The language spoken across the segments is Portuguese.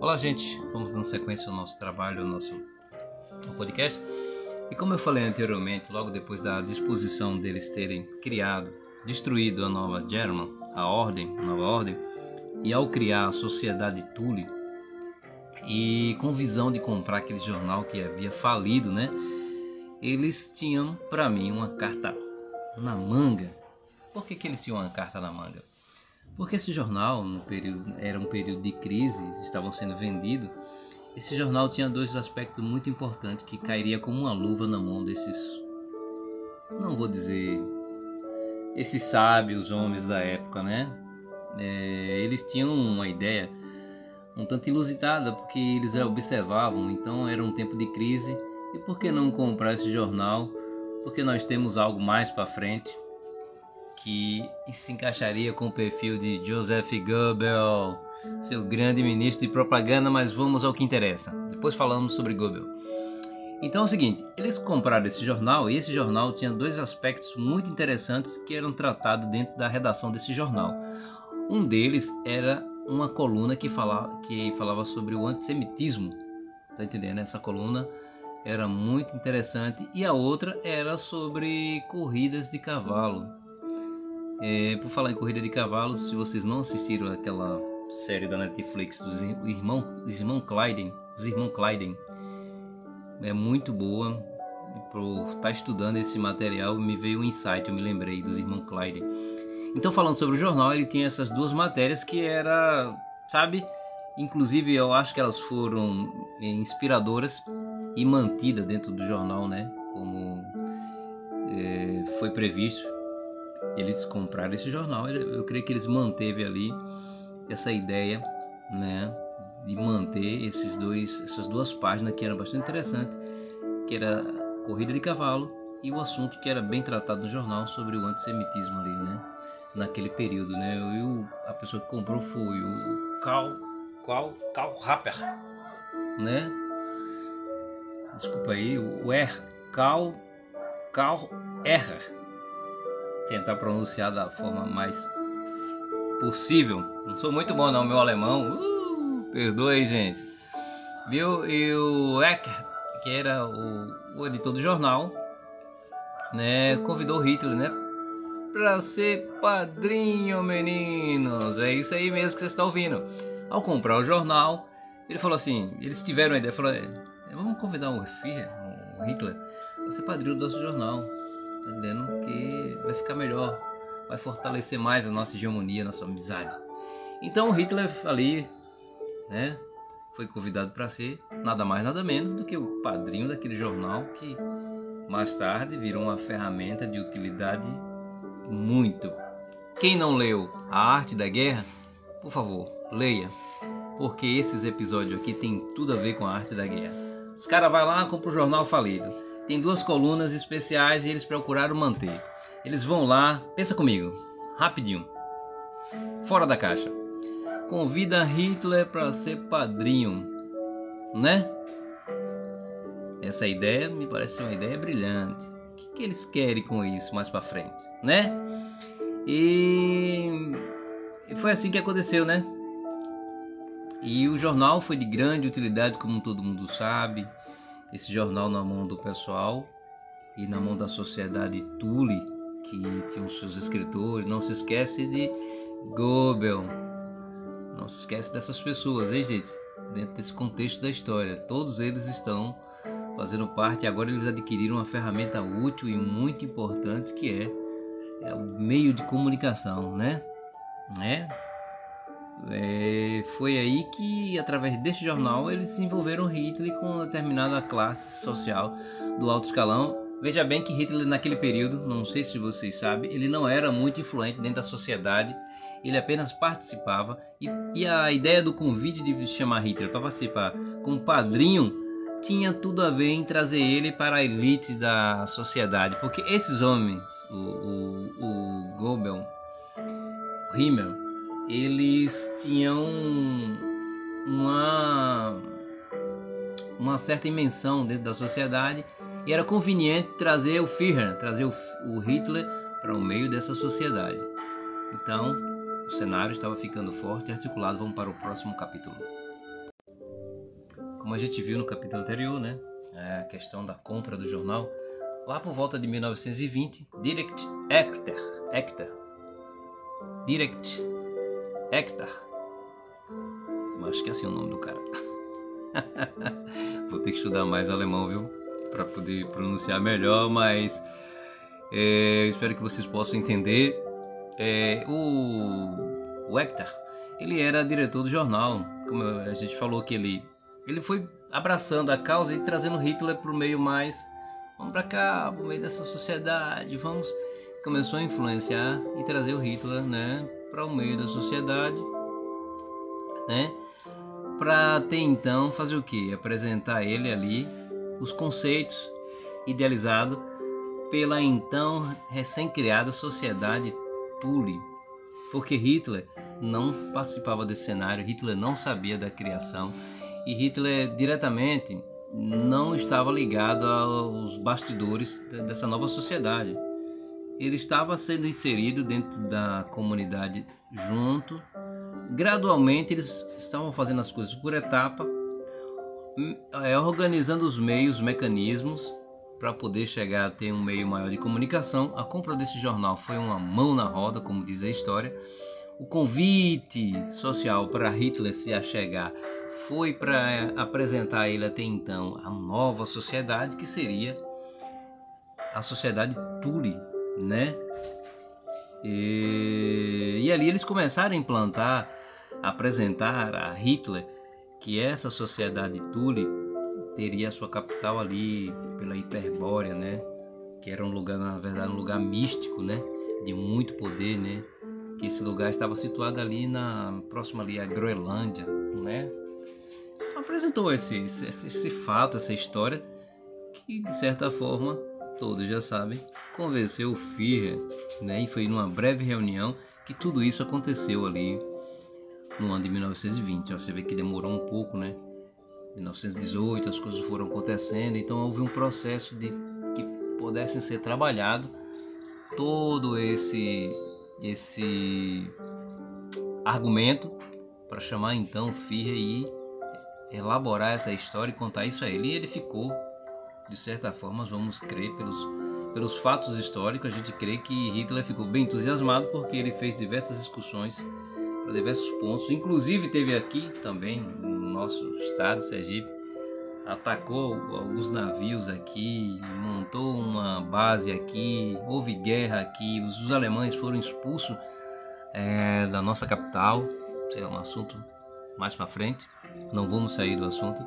Olá, gente. Vamos dando sequência ao nosso trabalho, ao nosso podcast. E como eu falei anteriormente, logo depois da disposição deles terem criado, destruído a nova German, a ordem, a nova ordem, e ao criar a sociedade Tule, e com visão de comprar aquele jornal que havia falido, né? Eles tinham para mim uma carta na manga. Por que, que eles tinham uma carta na manga? Porque esse jornal, no período, era um período de crise, estavam sendo vendidos. Esse jornal tinha dois aspectos muito importantes que cairia como uma luva na mão desses, não vou dizer, esses sábios homens da época, né? É, eles tinham uma ideia um tanto ilusitada, porque eles observavam, então era um tempo de crise. E por que não comprar esse jornal? Porque nós temos algo mais para frente que se encaixaria com o perfil de Joseph Goebbels, seu grande ministro de propaganda, mas vamos ao que interessa. Depois falamos sobre Goebbels. Então é o seguinte, eles compraram esse jornal e esse jornal tinha dois aspectos muito interessantes que eram tratados dentro da redação desse jornal. Um deles era uma coluna que falava, que falava sobre o antissemitismo. Tá entendendo? Essa coluna era muito interessante e a outra era sobre corridas de cavalo. É, por falar em corrida de cavalos, se vocês não assistiram aquela série da Netflix dos irmãos os irmão Clyden, os irmãos Clyden, é muito boa. Por estar estudando esse material, me veio um insight, eu me lembrei dos irmãos Clyden. Então, falando sobre o jornal, ele tinha essas duas matérias que era, sabe? Inclusive, eu acho que elas foram inspiradoras e mantidas dentro do jornal, né? Como é, foi previsto eles compraram esse jornal. Eu creio que eles manteve ali essa ideia, né, de manter esses dois, essas duas páginas que era bastante interessante, que era corrida de cavalo e o assunto que era bem tratado no jornal sobre o antissemitismo ali, né, naquele período, né. E o, a pessoa que comprou foi o Karl, Karl, Karl Rapper, né. Desculpa aí, o Er, Karl, Karl Errer tentar pronunciar da forma mais possível. Não sou muito bom não, meu alemão. Uh, perdoe, gente. Viu? E o Ecker, que era o, o editor do jornal, né, convidou Hitler, né, para ser padrinho, meninos. É isso aí mesmo que você está ouvindo. Ao comprar o jornal, ele falou assim, eles tiveram a ideia, falou, é, vamos convidar o Führer, o Hitler, para ser padrinho do nosso jornal entendendo que vai ficar melhor, vai fortalecer mais a nossa hegemonia, a nossa amizade. Então Hitler ali, né, foi convidado para ser nada mais nada menos do que o padrinho daquele jornal que mais tarde virou uma ferramenta de utilidade muito. Quem não leu A Arte da Guerra, por favor, leia, porque esses episódios aqui tem tudo a ver com a arte da guerra. Os caras vai lá compra o jornal falido tem duas colunas especiais e eles procuraram manter. Eles vão lá, pensa comigo, rapidinho, fora da caixa. Convida Hitler para ser padrinho, né? Essa ideia me parece uma ideia brilhante. O que, que eles querem com isso mais para frente, né? E foi assim que aconteceu, né? E o jornal foi de grande utilidade, como todo mundo sabe esse jornal na mão do pessoal e na mão da sociedade Tule, que tinha os seus escritores. Não se esquece de Goebbels. Não se esquece dessas pessoas, hein, gente? Dentro desse contexto da história. Todos eles estão fazendo parte agora eles adquiriram uma ferramenta útil e muito importante que é, é o meio de comunicação, né? né? É, foi aí que, através desse jornal, eles desenvolveram Hitler com determinada classe social do alto escalão. Veja bem que Hitler, naquele período, não sei se vocês sabem, ele não era muito influente dentro da sociedade, ele apenas participava. E, e a ideia do convite de chamar Hitler para participar como padrinho tinha tudo a ver em trazer ele para a elite da sociedade, porque esses homens, o, o, o Goebbels, o Himmel, eles tinham uma uma certa dimensão dentro da sociedade e era conveniente trazer o Führer, trazer o, o Hitler para o meio dessa sociedade. Então, o cenário estava ficando forte e articulado. Vamos para o próximo capítulo. como a gente viu no capítulo anterior, né? A questão da compra do jornal. Lá por volta de 1920, Direct Hector, Direct Hector, eu acho que é assim o nome do cara. Vou ter que estudar mais o alemão, viu? Para poder pronunciar melhor, mas é, espero que vocês possam entender. É, o, o Hector, ele era diretor do jornal, como a gente falou que ele, ele foi abraçando a causa e trazendo Hitler para o meio mais, vamos para cá, para meio dessa sociedade, vamos, começou a influenciar e trazer o Hitler, né, para o meio da sociedade, né, para até então fazer o que? Apresentar ele ali os conceitos idealizados pela então recém-criada sociedade Thule, porque Hitler não participava desse cenário, Hitler não sabia da criação e Hitler diretamente não estava ligado aos bastidores dessa nova sociedade. Ele estava sendo inserido dentro da comunidade junto. Gradualmente eles estavam fazendo as coisas por etapa, é, organizando os meios, os mecanismos para poder chegar a ter um meio maior de comunicação. A compra desse jornal foi uma mão na roda, como diz a história. O convite social para Hitler se achegar foi para apresentar a ele até então a nova sociedade que seria a sociedade Tule, né? E, e ali eles começaram a implantar, a apresentar a Hitler que essa sociedade Tule teria sua capital ali pela Hiperbórea, né? Que era um lugar, na verdade, um lugar místico, né? De muito poder, né? Que esse lugar estava situado ali na próxima ali à Groenlândia, né? Apresentou esse, esse, esse fato, essa história que de certa forma todos já sabem, convenceu o Führer, né? E foi numa breve reunião que tudo isso aconteceu ali no ano de 1920. Você vê que demorou um pouco, né? 1918 as coisas foram acontecendo, então houve um processo de que pudessem ser trabalhado todo esse esse argumento para chamar então o Führer e elaborar essa história e contar isso a ele. E ele ficou, de certa forma, vamos crer pelos, pelos fatos históricos, a gente crê que Hitler ficou bem entusiasmado porque ele fez diversas discussões para diversos pontos. Inclusive teve aqui também no nosso estado, Sergipe, atacou alguns navios aqui, montou uma base aqui, houve guerra aqui, os, alemães foram expulsos é, da nossa capital. É um assunto mais para frente, não vamos sair do assunto.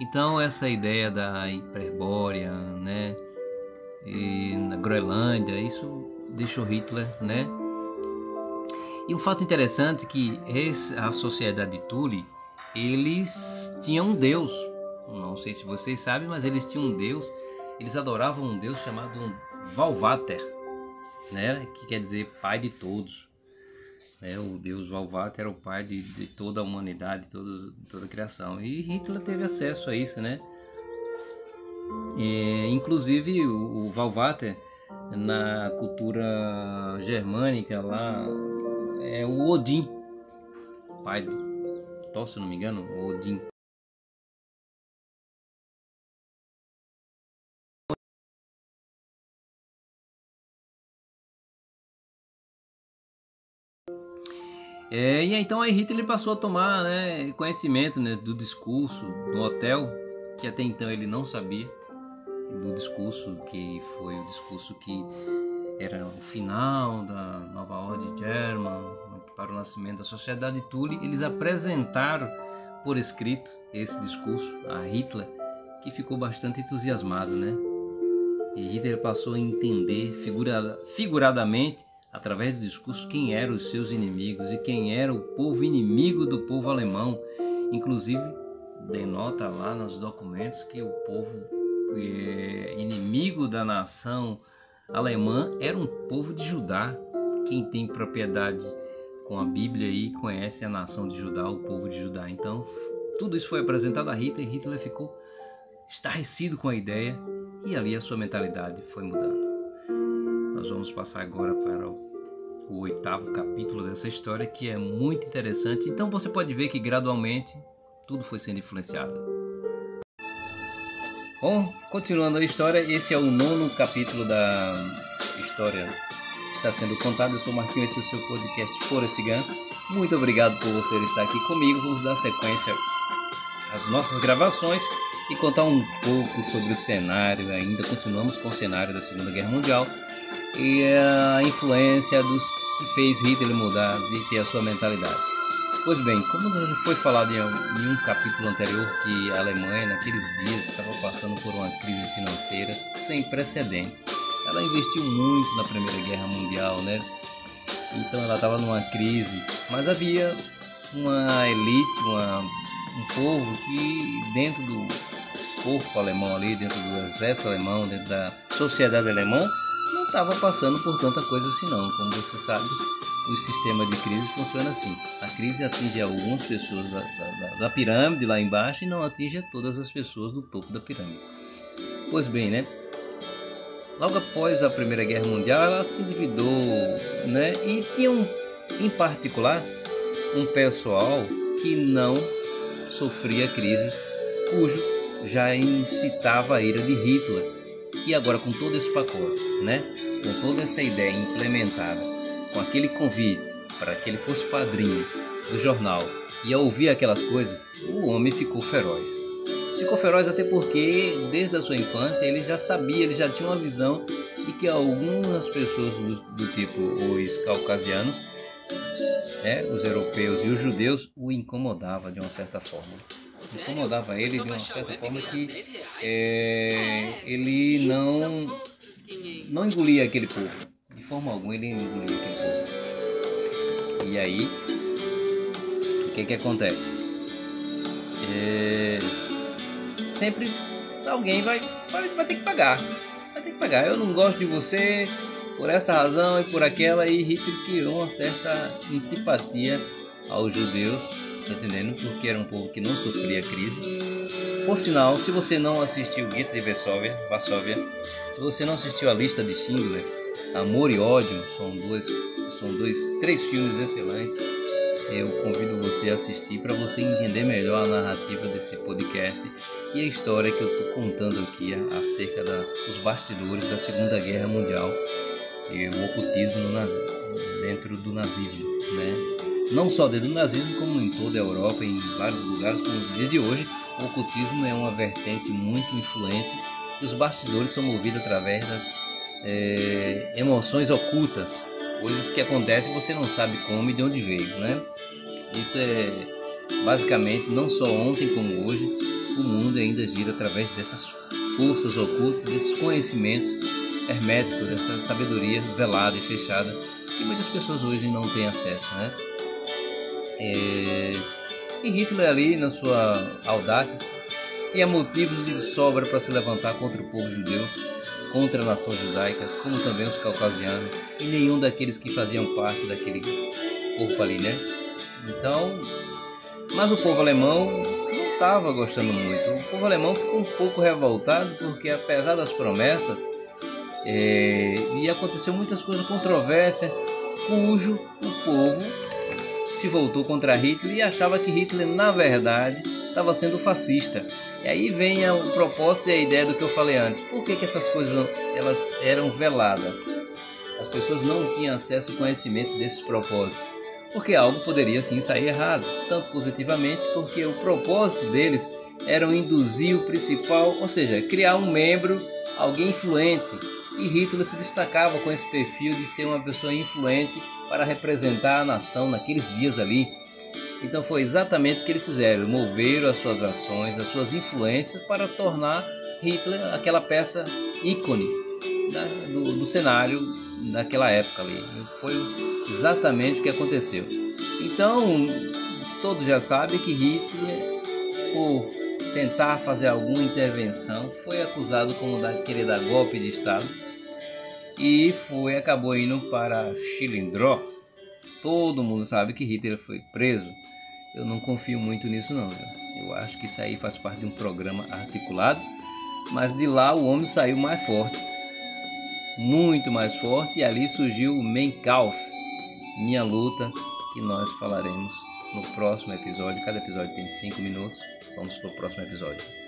Então essa ideia da hiperbórea, né, e na Groenlândia, isso deixou Hitler, né, e um fato interessante é que a sociedade Tule, eles tinham um deus, não sei se vocês sabem, mas eles tinham um deus, eles adoravam um deus chamado Valvater, né, que quer dizer pai de todos. Né? O deus Valvater era o pai de, de toda a humanidade, toda, toda a criação. E Hitler teve acesso a isso, né? E, inclusive o, o Valvater na cultura germânica lá é o Odin, pai de Thor, se não me engano, Odin. É, e então a Rita ele passou a tomar né, conhecimento né, do discurso no hotel, que até então ele não sabia, do discurso que foi o discurso que era o final da nova ordem German, para o nascimento da sociedade Thule, eles apresentaram por escrito esse discurso a Hitler, que ficou bastante entusiasmado, né? E Hitler passou a entender figura, figuradamente, através do discurso, quem eram os seus inimigos e quem era o povo inimigo do povo alemão. Inclusive, denota lá nos documentos que o povo é, inimigo da nação alemã era um povo de Judá. Quem tem propriedade com a Bíblia e conhece a nação de Judá, o povo de Judá. Então, tudo isso foi apresentado a Hitler e Hitler ficou estarrecido com a ideia e ali a sua mentalidade foi mudando. Nós vamos passar agora para o, o oitavo capítulo dessa história que é muito interessante. Então você pode ver que gradualmente tudo foi sendo influenciado. Bom, continuando a história, esse é o nono capítulo da história que está sendo contada. Eu sou Marquinhos, esse é o seu podcast Forest Gump. Muito obrigado por você estar aqui comigo. Vamos dar sequência às nossas gravações e contar um pouco sobre o cenário. Ainda continuamos com o cenário da Segunda Guerra Mundial e a influência dos que fez Hitler mudar de ter a sua mentalidade. Pois bem, como já foi falado em um capítulo anterior que a Alemanha naqueles dias estava passando por uma crise financeira sem precedentes. Ela investiu muito na Primeira Guerra Mundial, né? Então ela estava numa crise, mas havia uma elite, uma, um povo que dentro do corpo alemão ali, dentro do exército alemão, dentro da sociedade alemã, não estava passando por tanta coisa assim não. Como você sabe, o sistema de crise funciona assim. A crise atinge algumas pessoas da, da, da, pirâmide lá embaixo e não atinge todas as pessoas do topo da pirâmide. Pois bem, né? Logo após a Primeira Guerra Mundial, ela se endividou, né? E tinha um, em particular um pessoal que não sofria crise, cujo já incitava a ira de Hitler. E agora com todo esse pacote, né? Com toda essa ideia implementada com aquele convite para que ele fosse padrinho do jornal e ao ouvir aquelas coisas, o homem ficou feroz. Ficou feroz até porque, desde a sua infância, ele já sabia, ele já tinha uma visão de que algumas pessoas do, do tipo os caucasianos, né, os europeus e os judeus, o incomodavam de uma certa forma. Incomodava ele de uma certa forma que é, ele não, não engolia aquele povo de forma alguma ele engoliu aquele povo. E aí, o que que acontece? É... Sempre alguém vai, vai, vai ter que pagar. Vai ter que pagar. Eu não gosto de você por essa razão e por aquela. E Hitler criou uma certa antipatia aos judeus, tá entendendo? Porque era um povo que não sofria crise. Por sinal, se você não assistiu Hitler e Varsóvia, Varsóvia, se você não assistiu a lista de Schindler, Amor e Ódio são dois, são dois, três filmes excelentes. Eu convido você a assistir para você entender melhor a narrativa desse podcast e a história que eu estou contando aqui acerca dos bastidores da Segunda Guerra Mundial e o ocultismo dentro do nazismo, né? Não só dentro do nazismo, como em toda a Europa, em vários lugares, como nos dias de hoje, o ocultismo é uma vertente muito influente e os bastidores são movidos através das é, emoções ocultas, coisas que acontecem e você não sabe como e de onde veio, né? Isso é basicamente não só ontem como hoje, o mundo ainda gira através dessas forças ocultas, desses conhecimentos herméticos, dessa sabedoria velada e fechada que muitas pessoas hoje não têm acesso, né? É... E Hitler ali, na sua audácia, tinha motivos de sobra para se levantar contra o povo judeu contra a nação judaica, como também os caucasianos e nenhum daqueles que faziam parte daquele corpo ali, né? Então, mas o povo alemão não estava gostando muito. O povo alemão ficou um pouco revoltado porque, apesar das promessas, é, e aconteceu muitas coisas controversas, cujo o povo se voltou contra Hitler e achava que Hitler, na verdade, estava sendo fascista. E aí vem o propósito e a ideia do que eu falei antes. Por que, que essas coisas elas eram veladas? As pessoas não tinham acesso e conhecimentos desses propósitos. Porque algo poderia sim sair errado, tanto positivamente, porque o propósito deles era induzir o principal, ou seja, criar um membro, alguém influente. E Hitler se destacava com esse perfil de ser uma pessoa influente para representar a nação naqueles dias ali, então foi exatamente o que eles fizeram, moveram as suas ações, as suas influências para tornar Hitler aquela peça ícone né, do, do, cenário daquela época ali. Foi exatamente o que aconteceu. Então todos já sabem que Hitler, por tentar fazer alguma intervenção, foi acusado como da, querer dar golpe de Estado e foi acabou indo para Chilindró. Todo mundo sabe que Hitler foi preso eu não confio muito nisso não. Eu acho que isso aí faz parte de um programa articulado, mas de lá o homem saiu mais forte, muito mais forte, e ali surgiu o Menkauf, minha luta, que nós falaremos no próximo episódio. Cada episódio tem 5 minutos. Vamos para o próximo episódio.